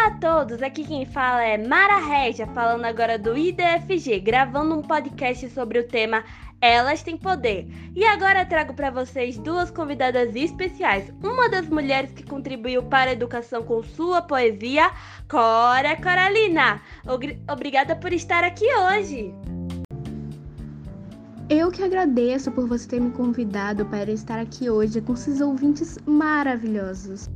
Olá a todos, aqui quem fala é Mara Regia, falando agora do IDFG, gravando um podcast sobre o tema Elas Têm Poder. E agora trago para vocês duas convidadas especiais. Uma das mulheres que contribuiu para a educação com sua poesia, Cora Coralina. Obrigada por estar aqui hoje. Eu que agradeço por você ter me convidado para estar aqui hoje com seus ouvintes maravilhosos.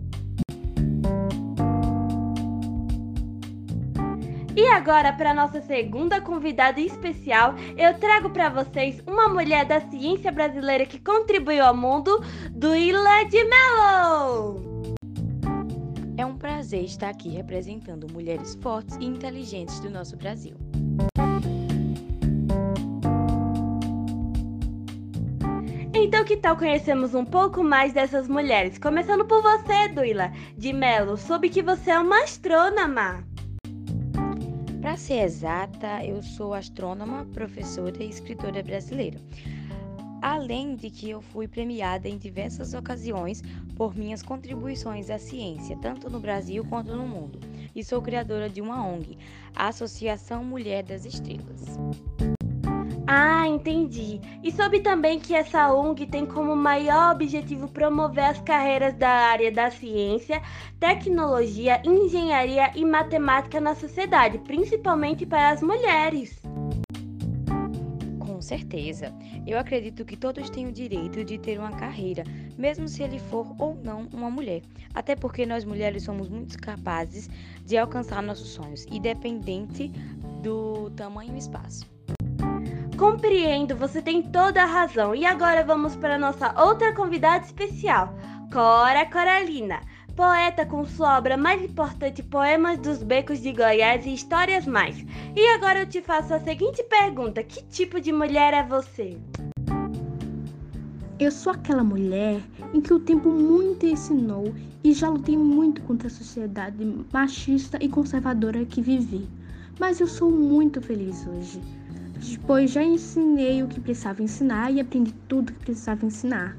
E agora, para nossa segunda convidada especial, eu trago para vocês uma mulher da ciência brasileira que contribuiu ao mundo, Duila de Mello. É um prazer estar aqui representando mulheres fortes e inteligentes do nosso Brasil. Então, que tal conhecermos um pouco mais dessas mulheres? Começando por você, Duila de Mello. Soube que você é uma astrônoma. Para ser exata, eu sou astrônoma, professora e escritora brasileira. Além de que eu fui premiada em diversas ocasiões por minhas contribuições à ciência, tanto no Brasil quanto no mundo. E sou criadora de uma ONG, a Associação Mulher das Estrelas. Ah, entendi. E soube também que essa ONG tem como maior objetivo promover as carreiras da área da ciência, tecnologia, engenharia e matemática na sociedade, principalmente para as mulheres. Com certeza. Eu acredito que todos têm o direito de ter uma carreira, mesmo se ele for ou não uma mulher. Até porque nós mulheres somos muito capazes de alcançar nossos sonhos, independente do tamanho e espaço. Compreendo, você tem toda a razão. E agora vamos para nossa outra convidada especial, Cora Coralina, poeta com sua obra mais importante, Poemas dos Becos de Goiás e Histórias Mais. E agora eu te faço a seguinte pergunta: que tipo de mulher é você? Eu sou aquela mulher em que o tempo muito ensinou e já lutei muito contra a sociedade machista e conservadora que vivi. Mas eu sou muito feliz hoje pois já ensinei o que precisava ensinar e aprendi tudo que precisava ensinar.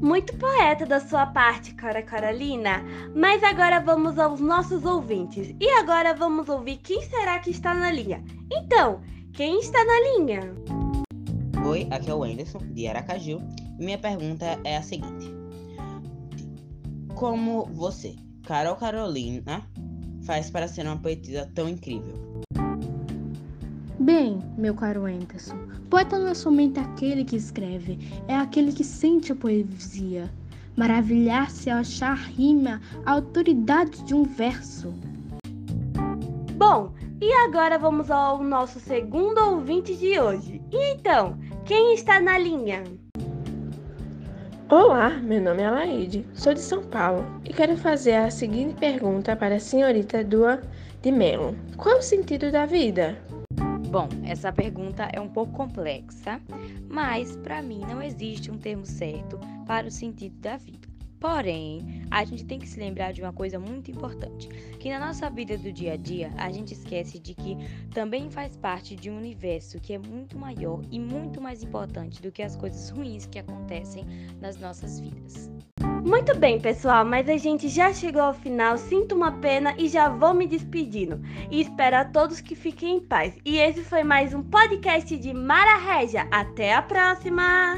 Muito poeta da sua parte, Cara Carolina. Mas agora vamos aos nossos ouvintes. E agora vamos ouvir quem será que está na linha. Então, quem está na linha? Oi, aqui é o Anderson, de Aracaju. E minha pergunta é a seguinte: Como você, Carol Carolina, faz para ser uma poetisa tão incrível? Bem, meu caro Anderson, poeta não é somente aquele que escreve, é aquele que sente a poesia. Maravilhar-se ao achar rima a autoridade de um verso. Bom, e agora vamos ao nosso segundo ouvinte de hoje. E então, quem está na linha? Olá, meu nome é Laide, sou de São Paulo e quero fazer a seguinte pergunta para a senhorita Dua de Mello: Qual é o sentido da vida? Bom, essa pergunta é um pouco complexa, mas para mim não existe um termo certo para o sentido da vida. Porém, a gente tem que se lembrar de uma coisa muito importante, que na nossa vida do dia a dia, a gente esquece de que também faz parte de um universo que é muito maior e muito mais importante do que as coisas ruins que acontecem nas nossas vidas. Muito bem, pessoal, mas a gente já chegou ao final. Sinto uma pena e já vou me despedindo. E espero a todos que fiquem em paz. E esse foi mais um podcast de Mara Regia. Até a próxima!